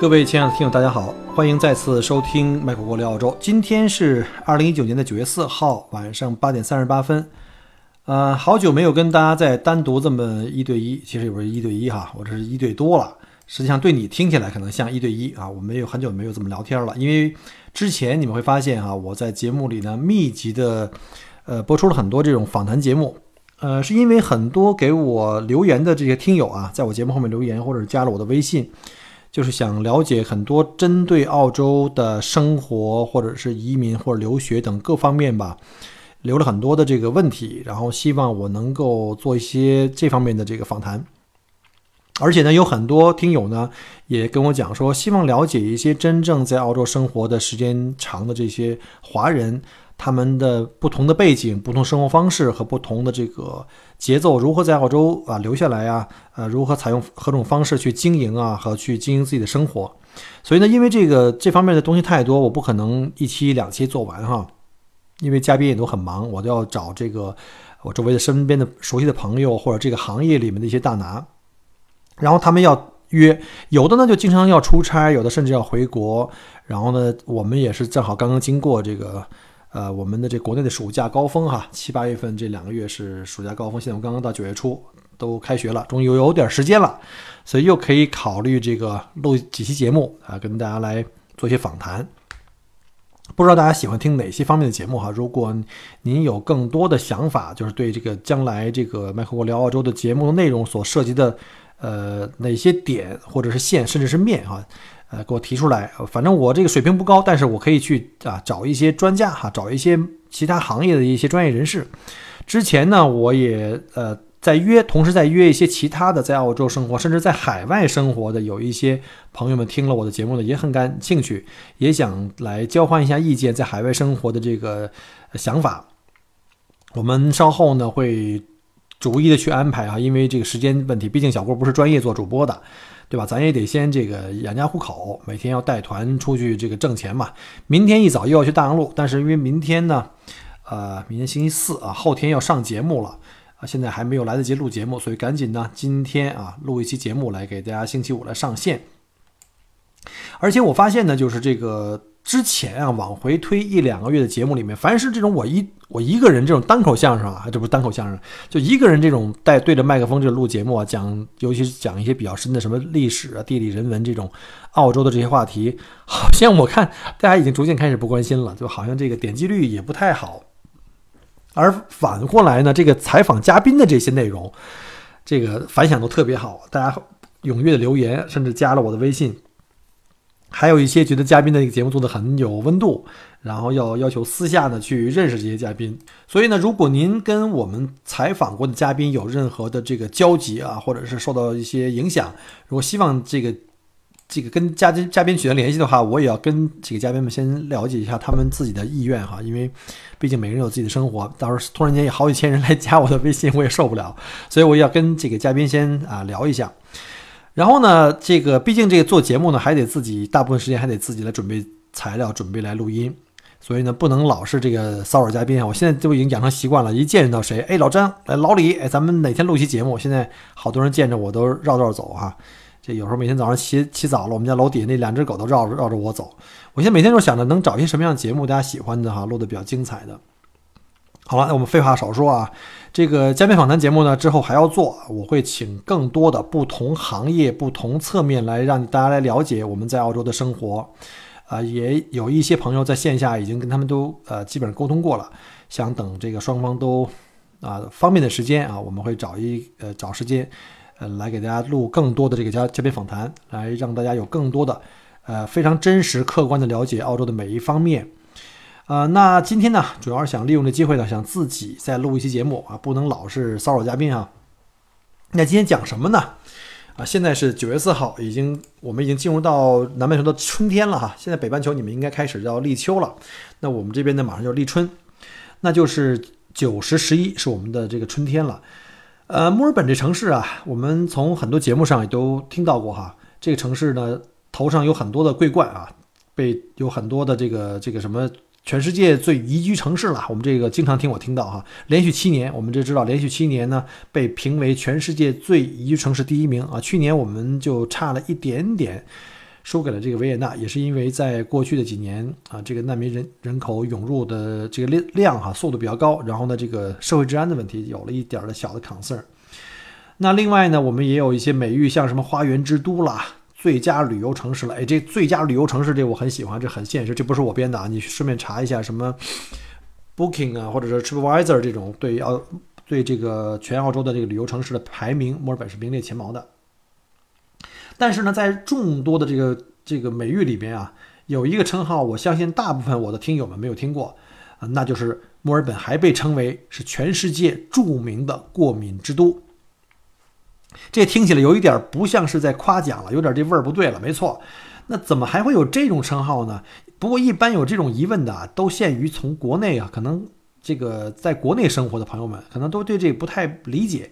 各位亲爱的听友，大家好，欢迎再次收听麦克国聊澳洲。今天是二零一九年的九月四号晚上八点三十八分。呃，好久没有跟大家再单独这么一对一，其实也不是一对一哈，我这是一对多了。实际上对你听起来可能像一对一啊，我们有很久没有这么聊天了。因为之前你们会发现哈，我在节目里呢密集的呃播出了很多这种访谈节目。呃，是因为很多给我留言的这些听友啊，在我节目后面留言或者加了我的微信。就是想了解很多针对澳洲的生活，或者是移民或者留学等各方面吧，留了很多的这个问题，然后希望我能够做一些这方面的这个访谈。而且呢，有很多听友呢也跟我讲说，希望了解一些真正在澳洲生活的时间长的这些华人。他们的不同的背景、不同生活方式和不同的这个节奏，如何在澳洲啊留下来呀？呃，如何采用何种方式去经营啊和去经营自己的生活？所以呢，因为这个这方面的东西太多，我不可能一期两期做完哈。因为嘉宾也都很忙，我都要找这个我周围的身边的熟悉的朋友或者这个行业里面的一些大拿，然后他们要约，有的呢就经常要出差，有的甚至要回国。然后呢，我们也是正好刚刚经过这个。呃，我们的这国内的暑假高峰哈，七八月份这两个月是暑假高峰，现在我们刚刚到九月初，都开学了，终于有点时间了，所以又可以考虑这个录几期节目啊，跟大家来做一些访谈。不知道大家喜欢听哪些方面的节目哈？如果您有更多的想法，就是对这个将来这个麦克沃聊澳洲的节目的内容所涉及的呃哪些点或者是线，甚至是面哈。呃，给我提出来，反正我这个水平不高，但是我可以去啊找一些专家哈，找一些其他行业的一些专业人士。之前呢，我也呃在约，同时在约一些其他的在澳洲生活，甚至在海外生活的有一些朋友们听了我的节目呢，也很感兴趣，也想来交换一下意见，在海外生活的这个想法。我们稍后呢会逐一的去安排啊，因为这个时间问题，毕竟小郭不是专业做主播的。对吧？咱也得先这个养家糊口，每天要带团出去这个挣钱嘛。明天一早又要去大洋路，但是因为明天呢，呃，明天星期四啊，后天要上节目了啊，现在还没有来得及录节目，所以赶紧呢，今天啊录一期节目来给大家星期五来上线。而且我发现呢，就是这个。之前啊，往回推一两个月的节目里面，凡是这种我一我一个人这种单口相声啊，这不是单口相声，就一个人这种带对着麦克风这录节目啊，讲尤其是讲一些比较深的什么历史啊、地理、人文这种澳洲的这些话题，好像我看大家已经逐渐开始不关心了，就好像这个点击率也不太好。而反过来呢，这个采访嘉宾的这些内容，这个反响都特别好，大家踊跃的留言，甚至加了我的微信。还有一些觉得嘉宾的这个节目做的很有温度，然后要要求私下呢去认识这些嘉宾。所以呢，如果您跟我们采访过的嘉宾有任何的这个交集啊，或者是受到一些影响，如果希望这个这个跟嘉宾嘉宾取得联系的话，我也要跟几个嘉宾们先了解一下他们自己的意愿哈，因为毕竟每个人有自己的生活，到时候突然间有好几千人来加我的微信，我也受不了，所以我要跟这个嘉宾先啊聊一下。然后呢，这个毕竟这个做节目呢，还得自己大部分时间还得自己来准备材料，准备来录音，所以呢，不能老是这个骚扰嘉宾啊。我现在就已经养成习惯了，一见到谁，哎，老张，哎，老李，哎，咱们哪天录期节目？现在好多人见着我都绕道走哈。这有时候每天早上起起早了，我们家楼底下那两只狗都绕着绕着我走。我现在每天都想着能找一些什么样的节目大家喜欢的哈，录的比较精彩的。好了，那我们废话少说啊。这个嘉宾访谈节目呢，之后还要做，我会请更多的不同行业、不同侧面来让大家来了解我们在澳洲的生活。啊，也有一些朋友在线下已经跟他们都呃基本上沟通过了，想等这个双方都啊方便的时间啊，我们会找一呃找时间呃来给大家录更多的这个嘉嘉宾访谈，来让大家有更多的呃非常真实客观的了解澳洲的每一方面。呃，那今天呢，主要是想利用这机会呢，想自己再录一期节目啊，不能老是骚扰嘉宾啊。那今天讲什么呢？啊，现在是九月四号，已经我们已经进入到南半球的春天了哈。现在北半球你们应该开始要立秋了，那我们这边呢马上就立春，那就是九十十一是我们的这个春天了。呃，墨尔本这城市啊，我们从很多节目上也都听到过哈。这个城市呢头上有很多的桂冠啊，被有很多的这个这个什么。全世界最宜居城市了，我们这个经常听我听到哈，连续七年，我们就知道连续七年呢被评为全世界最宜居城市第一名啊。去年我们就差了一点点，输给了这个维也纳，也是因为在过去的几年啊，这个难民人人口涌入的这个量量哈速度比较高，然后呢这个社会治安的问题有了一点的小的 concern。那另外呢，我们也有一些美誉，像什么花园之都啦。最佳旅游城市了，哎，这最佳旅游城市这我很喜欢，这很现实，这不是我编的啊，你顺便查一下什么 Booking 啊，或者是 TripAdvisor 这种对澳对这个全澳洲的这个旅游城市的排名，墨尔本是名列前茅的。但是呢，在众多的这个这个美誉里边啊，有一个称号，我相信大部分我的听友们没有听过，那就是墨尔本还被称为是全世界著名的过敏之都。这听起来有一点不像是在夸奖了，有点这味儿不对了。没错，那怎么还会有这种称号呢？不过一般有这种疑问的啊，都限于从国内啊，可能这个在国内生活的朋友们，可能都对这不太理解。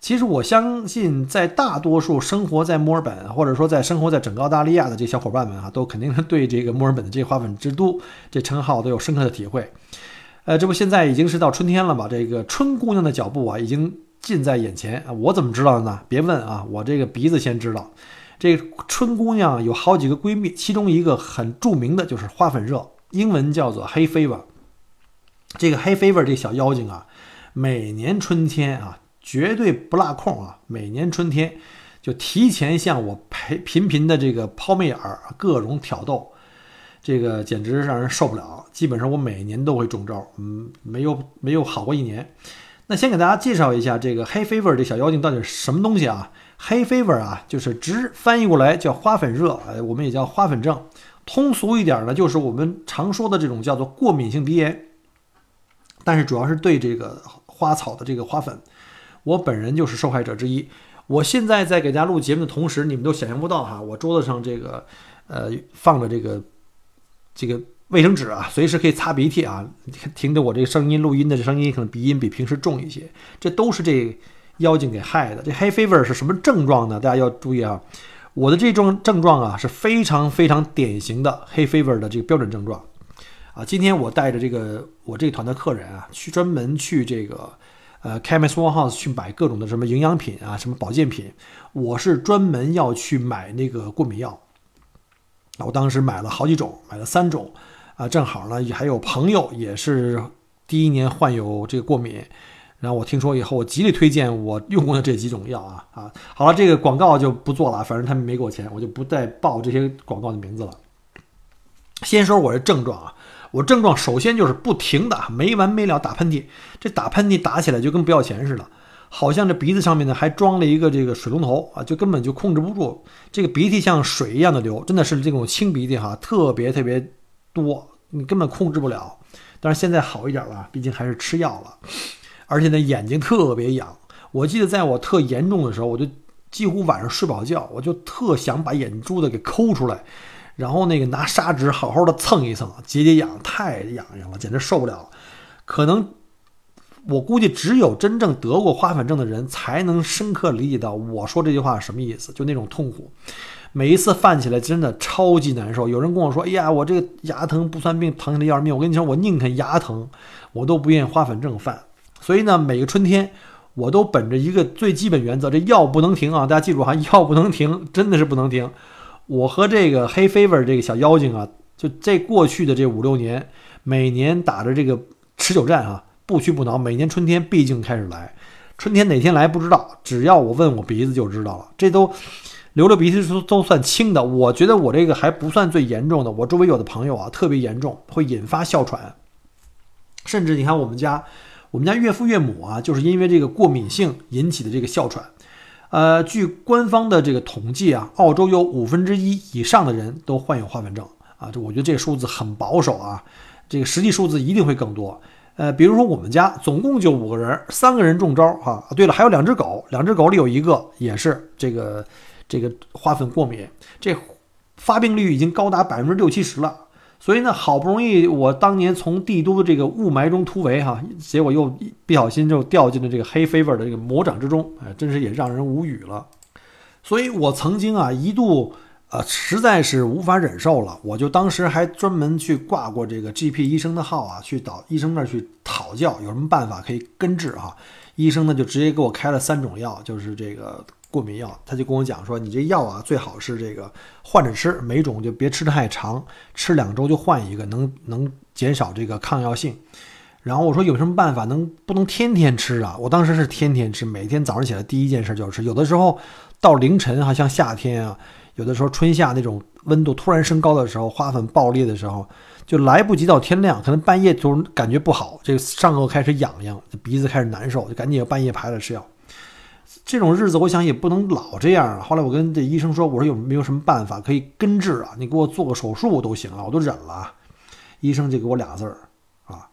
其实我相信，在大多数生活在墨尔本，或者说在生活在整个澳大利亚的这小伙伴们啊，都肯定是对这个墨尔本的这花粉之都这称号都有深刻的体会。呃，这不现在已经是到春天了吧？这个春姑娘的脚步啊，已经。近在眼前啊！我怎么知道的呢？别问啊！我这个鼻子先知道。这春姑娘有好几个闺蜜，其中一个很著名的就是花粉热，英文叫做黑 fever。这个黑 fever 这小妖精啊，每年春天啊，绝对不落空啊！每年春天就提前向我频频频的这个抛媚眼，各种挑逗，这个简直让人受不了。基本上我每年都会中招，嗯，没有没有好过一年。那先给大家介绍一下这个黑 fever 这小妖精到底是什么东西啊？黑 fever 啊，就是直翻译过来叫花粉热，哎，我们也叫花粉症。通俗一点呢，就是我们常说的这种叫做过敏性鼻炎。但是主要是对这个花草的这个花粉，我本人就是受害者之一。我现在在给大家录节目的同时，你们都想象不到哈，我桌子上这个呃放着这个这个。卫生纸啊，随时可以擦鼻涕啊。听着我这个声音录音的这声音，可能鼻音比平时重一些。这都是这妖精给害的。这黑 fever 是什么症状呢？大家要注意啊。我的这种症状啊，是非常非常典型的黑 fever 的这个标准症状啊。今天我带着这个我这团的客人啊，去专门去这个呃 Chemist Warehouse 去买各种的什么营养品啊，什么保健品。我是专门要去买那个过敏药。我当时买了好几种，买了三种。啊，正好呢，还有朋友也是第一年患有这个过敏，然后我听说以后，我极力推荐我用过的这几种药啊啊。好了，这个广告就不做了，反正他们没给我钱，我就不再报这些广告的名字了。先说我的症状啊，我症状首先就是不停的没完没了打喷嚏，这打喷嚏打起来就跟不要钱似的，好像这鼻子上面呢还装了一个这个水龙头啊，就根本就控制不住，这个鼻涕像水一样的流，真的是这种清鼻涕哈，特别特别。多，你根本控制不了。但是现在好一点了，毕竟还是吃药了。而且呢，眼睛特别痒。我记得在我特严重的时候，我就几乎晚上睡不好觉，我就特想把眼珠子给抠出来，然后那个拿砂纸好好的蹭一蹭，解解痒。太痒痒了，简直受不了。可能我估计只有真正得过花粉症的人才能深刻理解到我说这句话什么意思，就那种痛苦。每一次犯起来真的超级难受。有人跟我说：“哎呀，我这个牙疼不算病，疼起来要命。”我跟你说，我宁肯牙疼，我都不愿意花粉症犯。所以呢，每个春天我都本着一个最基本原则：这药不能停啊！大家记住哈，药不能停，真的是不能停。我和这个黑 fever 这个小妖精啊，就这过去的这五六年，每年打着这个持久战啊，不屈不挠。每年春天毕竟开始来，春天哪天来不知道，只要我问我鼻子就知道了。这都。流流鼻涕都都算轻的，我觉得我这个还不算最严重的。我周围有的朋友啊，特别严重，会引发哮喘，甚至你看我们家，我们家岳父岳母啊，就是因为这个过敏性引起的这个哮喘。呃，据官方的这个统计啊，澳洲有五分之一以上的人都患有花粉症啊，这我觉得这个数字很保守啊，这个实际数字一定会更多。呃，比如说我们家总共就五个人，三个人中招哈。对了，还有两只狗，两只狗里有一个也是这个这个花粉过敏，这发病率已经高达百分之六七十了。所以呢，好不容易我当年从帝都的这个雾霾中突围哈，结果又不小心就掉进了这个黑 fever 的这个魔掌之中，哎，真是也让人无语了。所以我曾经啊一度呃实在是无法忍受了，我就当时还专门去挂过这个 GP 医生的号啊，去到医生那儿去讨教有什么办法可以根治哈。医生呢就直接给我开了三种药，就是这个。过敏药，他就跟我讲说，你这药啊，最好是这个换着吃，每种就别吃太长，吃两周就换一个，能能减少这个抗药性。然后我说有什么办法能不能天天吃啊？我当时是天天吃，每天早上起来第一件事就是吃。有的时候到凌晨哈，像夏天啊，有的时候春夏那种温度突然升高的时候，花粉爆裂的时候，就来不及到天亮，可能半夜就感觉不好，这个上颚开始痒痒，鼻子开始难受，就赶紧半夜排了吃药。这种日子，我想也不能老这样啊。后来我跟这医生说：“我说有没有什么办法可以根治啊？你给我做个手术都行啊，我都忍了。”医生就给我俩字儿啊，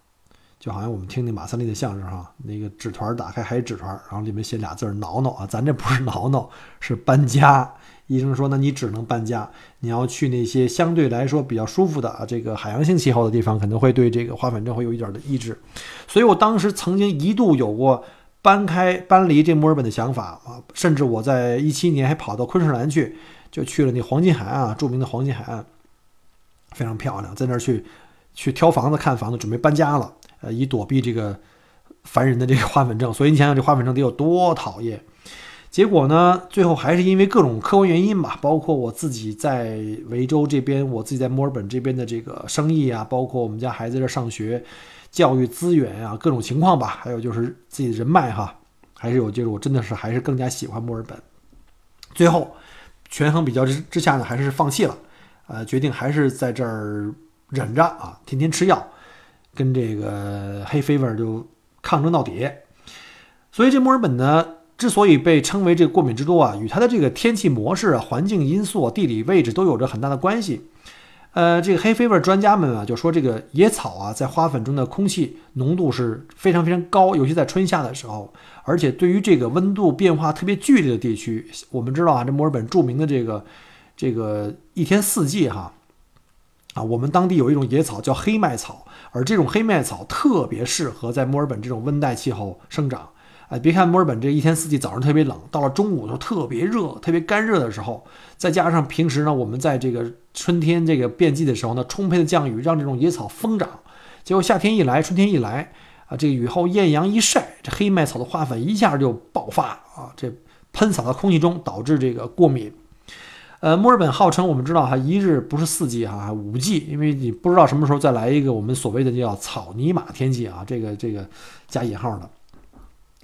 就好像我们听那马三立的相声哈，那个纸团打开还是纸团，然后里面写俩字儿“挠挠”啊，咱这不是挠挠，是搬家。医生说：“那你只能搬家，你要去那些相对来说比较舒服的啊，这个海洋性气候的地方，可能会对这个花粉症会有一点的抑制。”所以我当时曾经一度有过。搬开搬离这墨尔本的想法啊，甚至我在一七年还跑到昆士兰去，就去了那黄金海岸啊，著名的黄金海岸，非常漂亮，在那儿去去挑房子、看房子，准备搬家了，呃，以躲避这个烦人的这个花粉症。所以你想想，这花粉症得有多讨厌？结果呢，最后还是因为各种客观原因吧，包括我自己在维州这边，我自己在墨尔本这边的这个生意啊，包括我们家孩子这上学。教育资源啊，各种情况吧，还有就是自己的人脉哈，还是有就是我真的是还是更加喜欢墨尔本。最后权衡比较之之下呢，还是放弃了，呃，决定还是在这儿忍着啊，天天吃药，跟这个黑 fever 就抗争到底。所以这墨尔本呢，之所以被称为这个过敏之都啊，与它的这个天气模式、啊环境因素、地理位置都有着很大的关系。呃，这个黑飞味专家们啊，就说这个野草啊，在花粉中的空气浓度是非常非常高，尤其在春夏的时候。而且对于这个温度变化特别剧烈的地区，我们知道啊，这墨尔本著名的这个这个一天四季哈啊，我们当地有一种野草叫黑麦草，而这种黑麦草特别适合在墨尔本这种温带气候生长。哎，别看墨尔本这一天四季早上特别冷，到了中午的时候特别热，特别干热的时候，再加上平时呢，我们在这个春天这个变季的时候呢，充沛的降雨让这种野草疯长，结果夏天一来，春天一来啊，这个雨后艳阳一晒，这黑麦草的花粉一下就爆发啊，这喷洒到空气中，导致这个过敏。呃，墨尔本号称我们知道哈，一日不是四季哈，五季，因为你不知道什么时候再来一个我们所谓的叫草泥马天气啊，这个这个加引号的。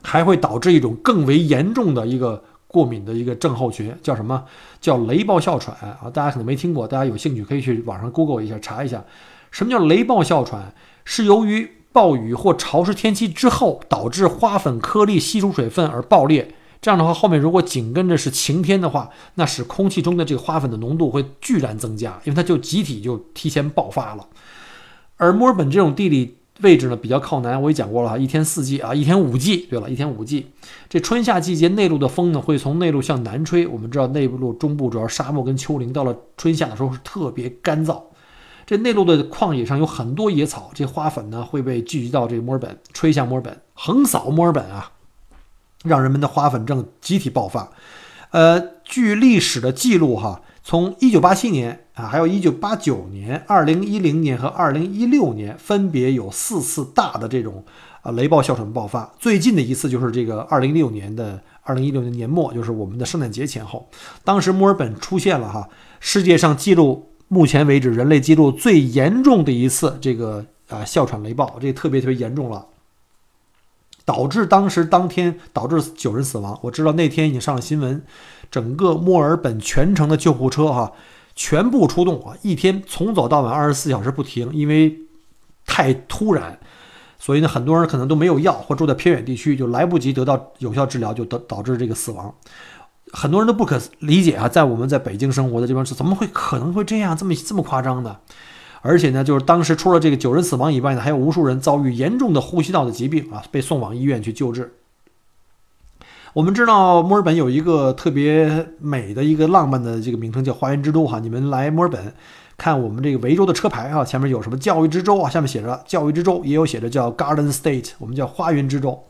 还会导致一种更为严重的一个过敏的一个症候群，叫什么？叫雷暴哮喘啊！大家可能没听过，大家有兴趣可以去网上 Google 一下查一下，什么叫雷暴哮喘？是由于暴雨或潮湿天气之后，导致花粉颗粒吸出水分而爆裂。这样的话，后面如果紧跟着是晴天的话，那使空气中的这个花粉的浓度会巨然增加，因为它就集体就提前爆发了。而墨尔本这种地理。位置呢比较靠南，我也讲过了哈，一天四季啊，一天五季。对了，一天五季，这春夏季节内陆的风呢会从内陆向南吹。我们知道内陆中部主要沙漠跟丘陵，到了春夏的时候是特别干燥。这内陆的旷野上有很多野草，这花粉呢会被聚集到这个墨尔本，吹向墨尔本，横扫墨尔本啊，让人们的花粉症集体爆发。呃，据历史的记录哈。从一九八七年啊，还有一九八九年、二零一零年和二零一六年，分别有四次大的这种啊雷暴哮喘爆发。最近的一次就是这个二零一六年的二零一六年年末，就是我们的圣诞节前后，当时墨尔本出现了哈世界上记录目前为止人类记录最严重的一次这个啊哮喘雷暴，这特别特别严重了。导致当时当天导致九人死亡。我知道那天已经上了新闻，整个墨尔本全城的救护车哈全部出动啊，一天从早到晚二十四小时不停，因为太突然，所以呢很多人可能都没有药，或住在偏远地区就来不及得到有效治疗，就导导致这个死亡。很多人都不可理解啊，在我们在北京生活的这帮是怎么会可能会这样这么这么夸张的？而且呢，就是当时除了这个九人死亡以外呢，还有无数人遭遇严重的呼吸道的疾病啊，被送往医院去救治。我们知道墨尔本有一个特别美的一个浪漫的这个名称叫花园之都哈，你们来墨尔本看我们这个维州的车牌啊，前面有什么教育之州啊，下面写着教育之州，也有写着叫 Garden State，我们叫花园之州。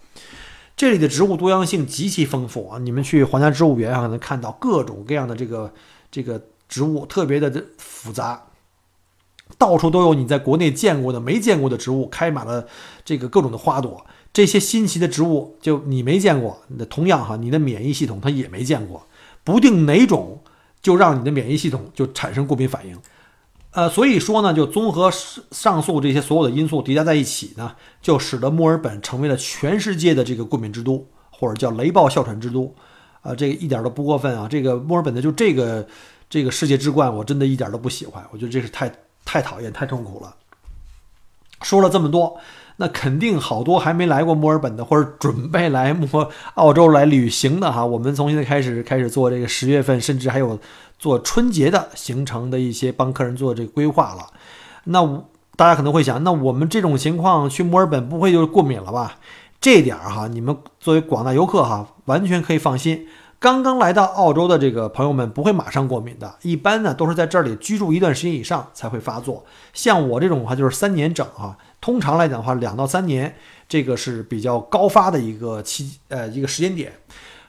这里的植物多样性极其丰富啊，你们去皇家植物园啊，能看到各种各样的这个这个植物，特别的复杂。到处都有你在国内见过的、没见过的植物，开满了这个各种的花朵。这些新奇的植物，就你没见过，那同样哈，你的免疫系统它也没见过，不定哪种就让你的免疫系统就产生过敏反应。呃，所以说呢，就综合上述这些所有的因素叠加在一起呢，就使得墨尔本成为了全世界的这个过敏之都，或者叫雷暴哮喘之都。啊，这个一点都不过分啊！这个墨尔本的就这个这个世界之冠，我真的一点都不喜欢，我觉得这是太。太讨厌，太痛苦了。说了这么多，那肯定好多还没来过墨尔本的，或者准备来墨澳洲来旅行的哈。我们从现在开始开始做这个十月份，甚至还有做春节的行程的一些帮客人做这个规划了。那大家可能会想，那我们这种情况去墨尔本不会就是过敏了吧？这点儿哈，你们作为广大游客哈，完全可以放心。刚刚来到澳洲的这个朋友们不会马上过敏的，一般呢都是在这里居住一段时间以上才会发作。像我这种的话，就是三年整啊。通常来讲的话，两到三年这个是比较高发的一个期呃一个时间点。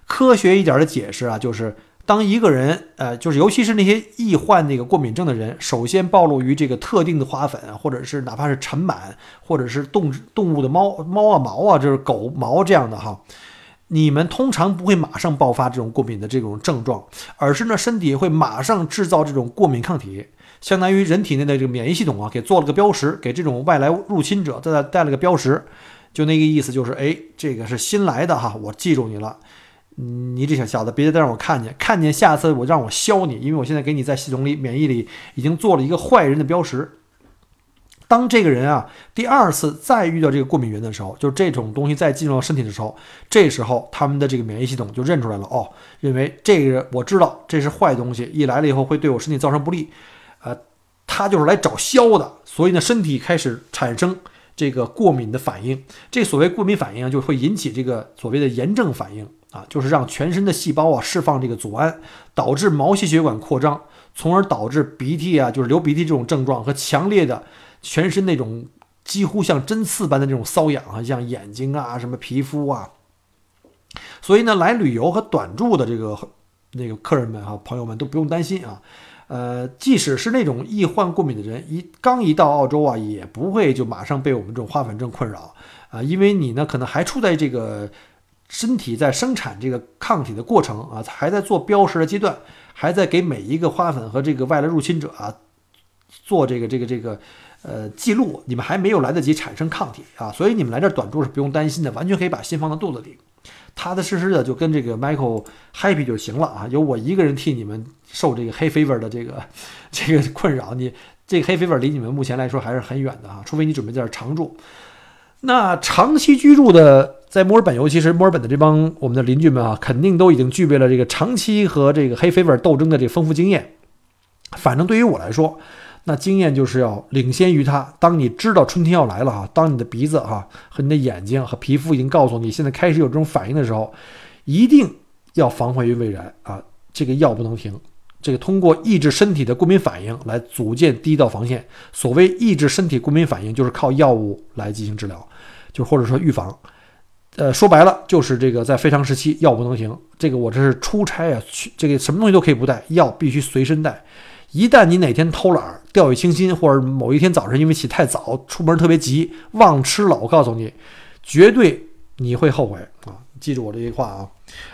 科学一点的解释啊，就是当一个人呃就是尤其是那些易患那个过敏症的人，首先暴露于这个特定的花粉，或者是哪怕是尘螨，或者是动动物的猫猫啊毛啊，就是狗毛这样的哈。你们通常不会马上爆发这种过敏的这种症状，而是呢身体会马上制造这种过敏抗体，相当于人体内的这个免疫系统啊，给做了个标识，给这种外来入侵者带带了个标识，就那个意思，就是哎，这个是新来的哈，我记住你了，你这小小子别再让我看见，看见下次我让我削你，因为我现在给你在系统里免疫里已经做了一个坏人的标识。当这个人啊第二次再遇到这个过敏源的时候，就是这种东西再进入到身体的时候，这时候他们的这个免疫系统就认出来了，哦，认为这个我知道这是坏东西，一来了以后会对我身体造成不利，他就是来找消的，所以呢，身体开始产生这个过敏的反应。这所谓过敏反应就会引起这个所谓的炎症反应啊，就是让全身的细胞啊释放这个组胺，导致毛细血管扩张，从而导致鼻涕啊，就是流鼻涕这种症状和强烈的。全身那种几乎像针刺般的这种瘙痒啊，像眼睛啊、什么皮肤啊，所以呢，来旅游和短住的这个那个客人们哈，朋友们都不用担心啊。呃，即使是那种易患过敏的人，一刚一到澳洲啊，也不会就马上被我们这种花粉症困扰啊，因为你呢，可能还处在这个身体在生产这个抗体的过程啊，还在做标识的阶段，还在给每一个花粉和这个外来入侵者啊做这个这个这个。呃，记录你们还没有来得及产生抗体啊，所以你们来这儿短住是不用担心的，完全可以把心放到肚子里，踏踏实实的就跟这个 Michael happy 就行了啊。由我一个人替你们受这个黑 fever 的这个 这个困扰，你这个黑 fever 离你们目前来说还是很远的啊，除非你准备在这常住。那长期居住的在墨尔本，尤其是墨尔本的这帮我们的邻居们啊，肯定都已经具备了这个长期和这个黑 fever 斗争的这丰富经验。反正对于我来说。那经验就是要领先于他。当你知道春天要来了哈，当你的鼻子哈和你的眼睛和皮肤已经告诉你现在开始有这种反应的时候，一定要防患于未然啊！这个药不能停，这个通过抑制身体的过敏反应来组建第一道防线。所谓抑制身体过敏反应，就是靠药物来进行治疗，就或者说预防。呃，说白了就是这个在非常时期药不能停。这个我这是出差啊，去这个什么东西都可以不带，药必须随身带。一旦你哪天偷懒、掉以轻心，或者某一天早上因为起太早出门特别急忘吃了，我告诉你，绝对你会后悔啊！记住我这句话啊！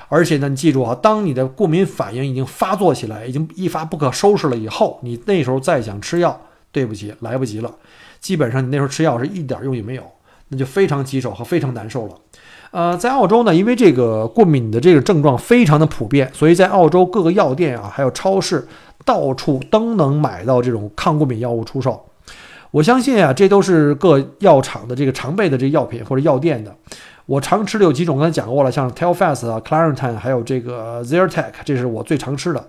而且呢，你记住啊，当你的过敏反应已经发作起来，已经一发不可收拾了以后，你那时候再想吃药，对不起，来不及了。基本上你那时候吃药是一点用也没有，那就非常棘手和非常难受了。呃，在澳洲呢，因为这个过敏的这个症状非常的普遍，所以在澳洲各个药店啊，还有超市。到处都能买到这种抗过敏药物出售，我相信啊，这都是各药厂的这个常备的这药品或者药店的。我常吃的有几种，刚才讲过了，像 Telfast 啊、Claritin，还有这个 Zertec，这是我最常吃的。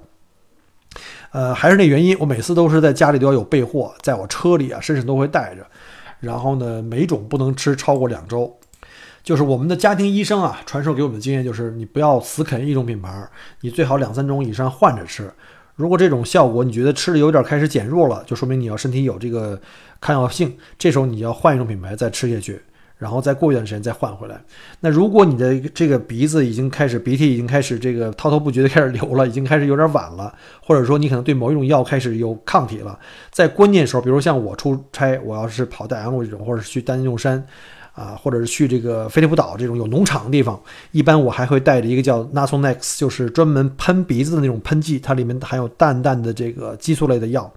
呃，还是那原因，我每次都是在家里都要有备货，在我车里啊，身上都会带着。然后呢，每种不能吃超过两周。就是我们的家庭医生啊，传授给我们的经验就是，你不要死啃一种品牌，你最好两三种以上换着吃。如果这种效果你觉得吃的有点开始减弱了，就说明你要身体有这个抗药性，这时候你要换一种品牌再吃下去。然后再过一段时间再换回来。那如果你的这个鼻子已经开始鼻涕已经开始这个滔滔不绝的开始流了，已经开始有点晚了，或者说你可能对某一种药开始有抗体了，在关键时候，比如像我出差，我要是跑大洋路这种，或者是去丹东山，啊，或者是去这个飞利浦岛这种有农场的地方，一般我还会带着一个叫 Nasonex，就是专门喷鼻子的那种喷剂，它里面含有淡淡的这个激素类的药。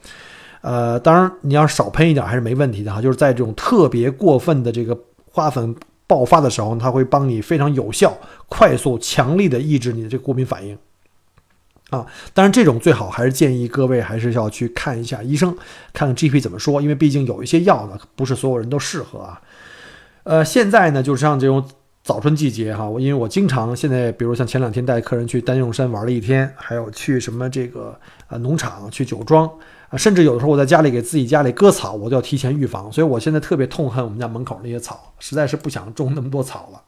呃，当然你要少喷一点还是没问题的哈，就是在这种特别过分的这个。花粉爆发的时候，它会帮你非常有效、快速、强力的抑制你的这个过敏反应啊。当然，这种最好还是建议各位还是要去看一下医生，看看 GP 怎么说，因为毕竟有一些药呢，不是所有人都适合啊。呃，现在呢，就是像这种早春季节哈，我因为我经常现在，比如像前两天带客人去丹用山玩了一天，还有去什么这个呃农场去酒庄。啊，甚至有的时候我在家里给自己家里割草，我都要提前预防，所以我现在特别痛恨我们家门口那些草，实在是不想种那么多草了。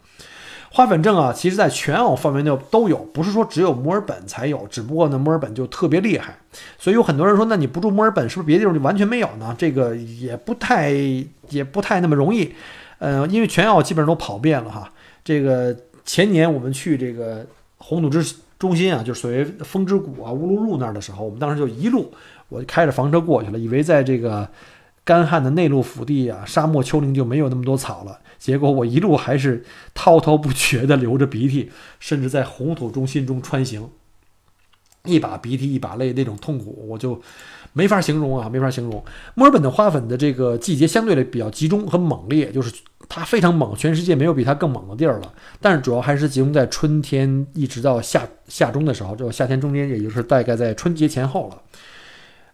花粉症啊，其实在全澳范围内都有，不是说只有墨尔本才有，只不过呢墨尔本就特别厉害，所以有很多人说，那你不住墨尔本，是不是别的地方就完全没有呢？这个也不太也不太那么容易，呃，因为全澳基本上都跑遍了哈。这个前年我们去这个红土之中心啊，就是所谓风之谷啊乌鲁鲁那儿的时候，我们当时就一路。我就开着房车过去了，以为在这个干旱的内陆腹地啊，沙漠丘陵就没有那么多草了。结果我一路还是滔滔不绝的流着鼻涕，甚至在红土中心中穿行，一把鼻涕一把泪那种痛苦，我就没法形容啊，没法形容。墨尔本的花粉的这个季节相对的比较集中和猛烈，就是它非常猛，全世界没有比它更猛的地儿了。但是主要还是集中在春天一直到夏夏中的时候，就夏天中间，也就是大概在春节前后了。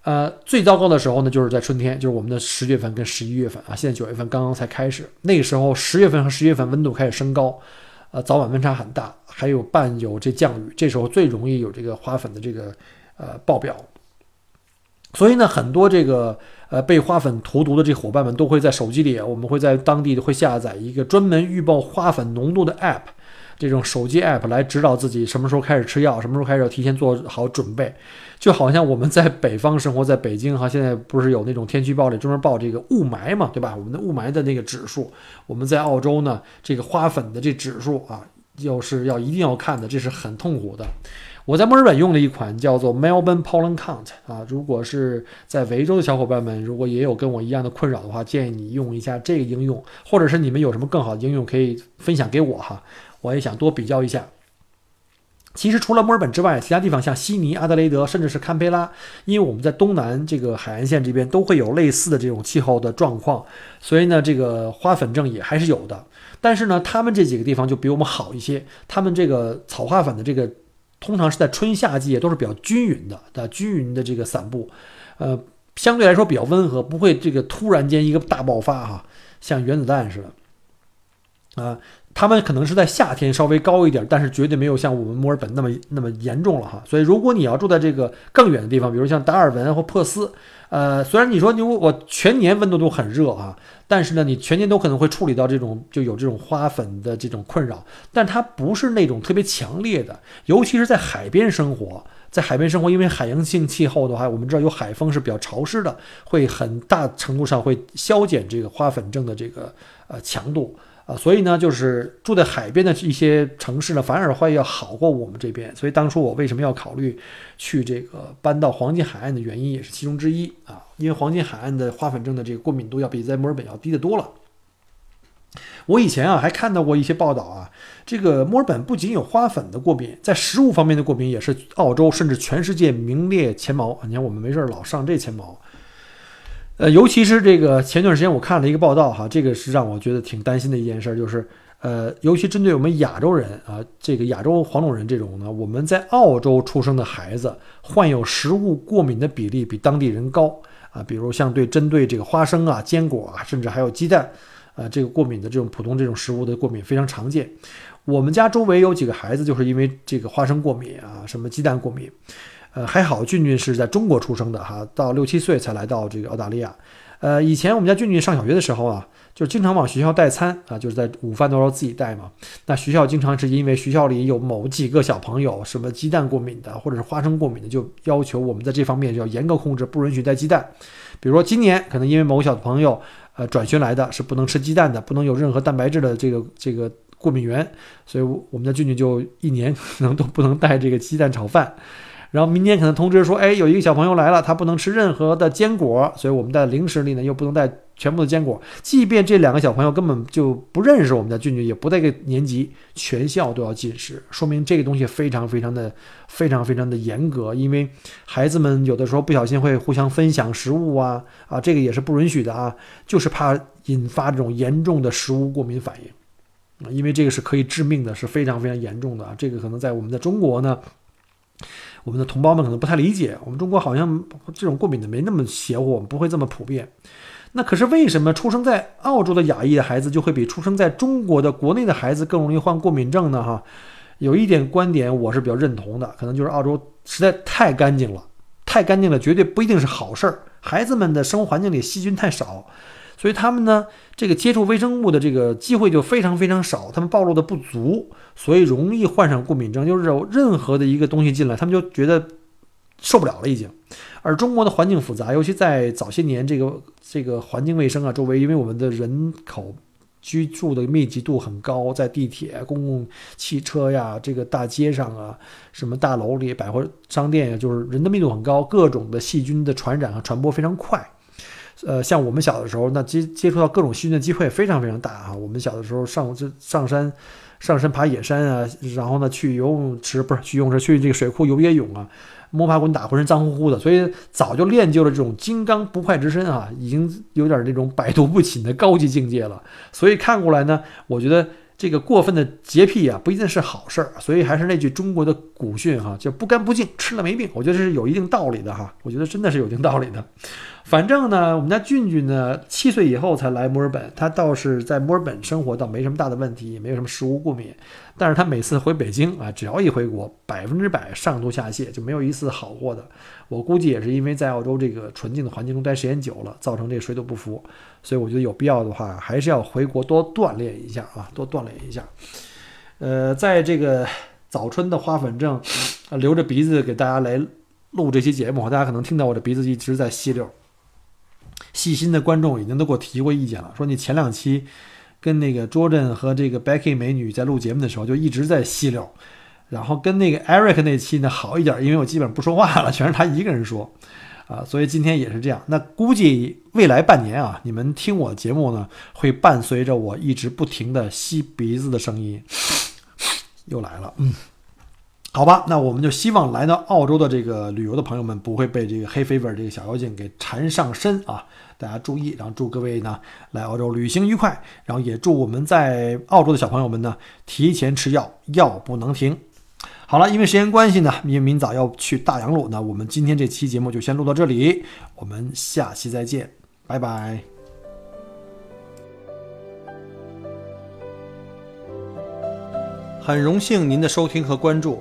呃，最糟糕的时候呢，就是在春天，就是我们的十月份跟十一月份啊。现在九月份刚刚才开始，那个时候十月份和十一月份温度开始升高，呃，早晚温差很大，还有伴有这降雨，这时候最容易有这个花粉的这个呃爆表。所以呢，很多这个呃被花粉荼毒的这伙伴们都会在手机里，我们会在当地会下载一个专门预报花粉浓度的 app。这种手机 app 来指导自己什么时候开始吃药，什么时候开始要提前做好准备，就好像我们在北方生活在北京哈，现在不是有那种天气预报里专门报这个雾霾嘛，对吧？我们的雾霾的那个指数，我们在澳洲呢，这个花粉的这指数啊，又是要一定要看的，这是很痛苦的。我在墨尔本用了一款叫做 Melbourne Pollen Count 啊，如果是在维州的小伙伴们，如果也有跟我一样的困扰的话，建议你用一下这个应用，或者是你们有什么更好的应用可以分享给我哈。我也想多比较一下。其实除了墨尔本之外，其他地方像悉尼、阿德雷德，甚至是堪培拉，因为我们在东南这个海岸线这边都会有类似的这种气候的状况，所以呢，这个花粉症也还是有的。但是呢，他们这几个地方就比我们好一些，他们这个草花粉的这个通常是在春夏季都是比较均匀的，的均匀的这个散布，呃，相对来说比较温和，不会这个突然间一个大爆发哈，像原子弹似的，啊。他们可能是在夏天稍微高一点，但是绝对没有像我们墨尔本那么那么严重了哈。所以，如果你要住在这个更远的地方，比如像达尔文或珀斯，呃，虽然你说你我全年温度都很热啊，但是呢，你全年都可能会处理到这种就有这种花粉的这种困扰，但它不是那种特别强烈的，尤其是在海边生活，在海边生活，因为海洋性气候的话，我们知道有海风是比较潮湿的，会很大程度上会消减这个花粉症的这个呃强度。啊，所以呢，就是住在海边的一些城市呢，反而会要好过我们这边。所以当初我为什么要考虑去这个搬到黄金海岸的原因也是其中之一啊。因为黄金海岸的花粉症的这个过敏度要比在墨尔本要低得多了。我以前啊还看到过一些报道啊，这个墨尔本不仅有花粉的过敏，在食物方面的过敏也是澳洲甚至全世界名列前茅。你看我们没事老上这前茅。呃，尤其是这个前段时间我看了一个报道哈，这个是让我觉得挺担心的一件事，就是呃，尤其针对我们亚洲人啊，这个亚洲黄种人这种呢，我们在澳洲出生的孩子患有食物过敏的比例比当地人高啊，比如像对针对这个花生啊、坚果啊，甚至还有鸡蛋，呃，这个过敏的这种普通这种食物的过敏非常常见。我们家周围有几个孩子就是因为这个花生过敏啊，什么鸡蛋过敏。呃，还好俊俊是在中国出生的哈，到六七岁才来到这个澳大利亚。呃，以前我们家俊俊上小学的时候啊，就经常往学校带餐啊，就是在午饭的时候自己带嘛。那学校经常是因为学校里有某几个小朋友什么鸡蛋过敏的，或者是花生过敏的，就要求我们在这方面就要严格控制，不允许带鸡蛋。比如说今年可能因为某小朋友呃转学来的是不能吃鸡蛋的，不能有任何蛋白质的这个这个过敏源，所以我们家俊俊就一年 可能都不能带这个鸡蛋炒饭。然后明年可能通知说，哎，有一个小朋友来了，他不能吃任何的坚果，所以我们在零食里呢又不能带全部的坚果。即便这两个小朋友根本就不认识我们家俊俊，也不在一个年级，全校都要禁食，说明这个东西非常非常的非常非常的严格。因为孩子们有的时候不小心会互相分享食物啊啊，这个也是不允许的啊，就是怕引发这种严重的食物过敏反应啊，因为这个是可以致命的，是非常非常严重的啊。这个可能在我们的中国呢。我们的同胞们可能不太理解，我们中国好像这种过敏的没那么邪乎，不会这么普遍。那可是为什么出生在澳洲的亚裔的孩子就会比出生在中国的国内的孩子更容易患过敏症呢？哈，有一点观点我是比较认同的，可能就是澳洲实在太干净了，太干净了，绝对不一定是好事儿。孩子们的生活环境里细菌太少。所以他们呢，这个接触微生物的这个机会就非常非常少，他们暴露的不足，所以容易患上过敏症。就是有任何的一个东西进来，他们就觉得受不了了已经。而中国的环境复杂，尤其在早些年，这个这个环境卫生啊，周围因为我们的人口居住的密集度很高，在地铁、公共汽车呀、这个大街上啊、什么大楼里、百货商店呀，就是人的密度很高，各种的细菌的传染和传播非常快。呃，像我们小的时候，那接接触到各种细菌的机会非常非常大啊。我们小的时候上这上山，上山爬野山啊，然后呢去游泳池不是去游泳池去这个水库游野泳啊，摸爬滚打浑身脏乎乎的，所以早就练就了这种金刚不坏之身啊，已经有点那种百毒不侵的高级境界了。所以看过来呢，我觉得这个过分的洁癖啊，不一定是好事儿。所以还是那句中国的古训哈，叫不干不净吃了没病。我觉得这是有一定道理的哈，我觉得真的是有一定道理的。反正呢，我们家俊俊呢，七岁以后才来墨尔本，他倒是在墨尔本生活，倒没什么大的问题，也没有什么食物过敏。但是他每次回北京啊，只要一回国，百分之百上吐下泻，就没有一次好过的。我估计也是因为在澳洲这个纯净的环境中待时间久了，造成这水土不服。所以我觉得有必要的话，还是要回国多锻炼一下啊，多锻炼一下。呃，在这个早春的花粉症，流着鼻子给大家来录这期节目，大家可能听到我的鼻子一直在吸溜。细心的观众已经都给我提过意见了，说你前两期跟那个 Jordan 和这个 Becky 美女在录节目的时候就一直在吸溜，然后跟那个 Eric 那期呢好一点，因为我基本上不说话了，全是他一个人说，啊，所以今天也是这样。那估计未来半年啊，你们听我节目呢，会伴随着我一直不停的吸鼻子的声音，又来了，嗯。好吧，那我们就希望来到澳洲的这个旅游的朋友们不会被这个黑 fever 这个小妖精给缠上身啊！大家注意，然后祝各位呢来澳洲旅行愉快，然后也祝我们在澳洲的小朋友们呢提前吃药，药不能停。好了，因为时间关系呢，因为明早要去大洋路，那我们今天这期节目就先录到这里，我们下期再见，拜拜。很荣幸您的收听和关注。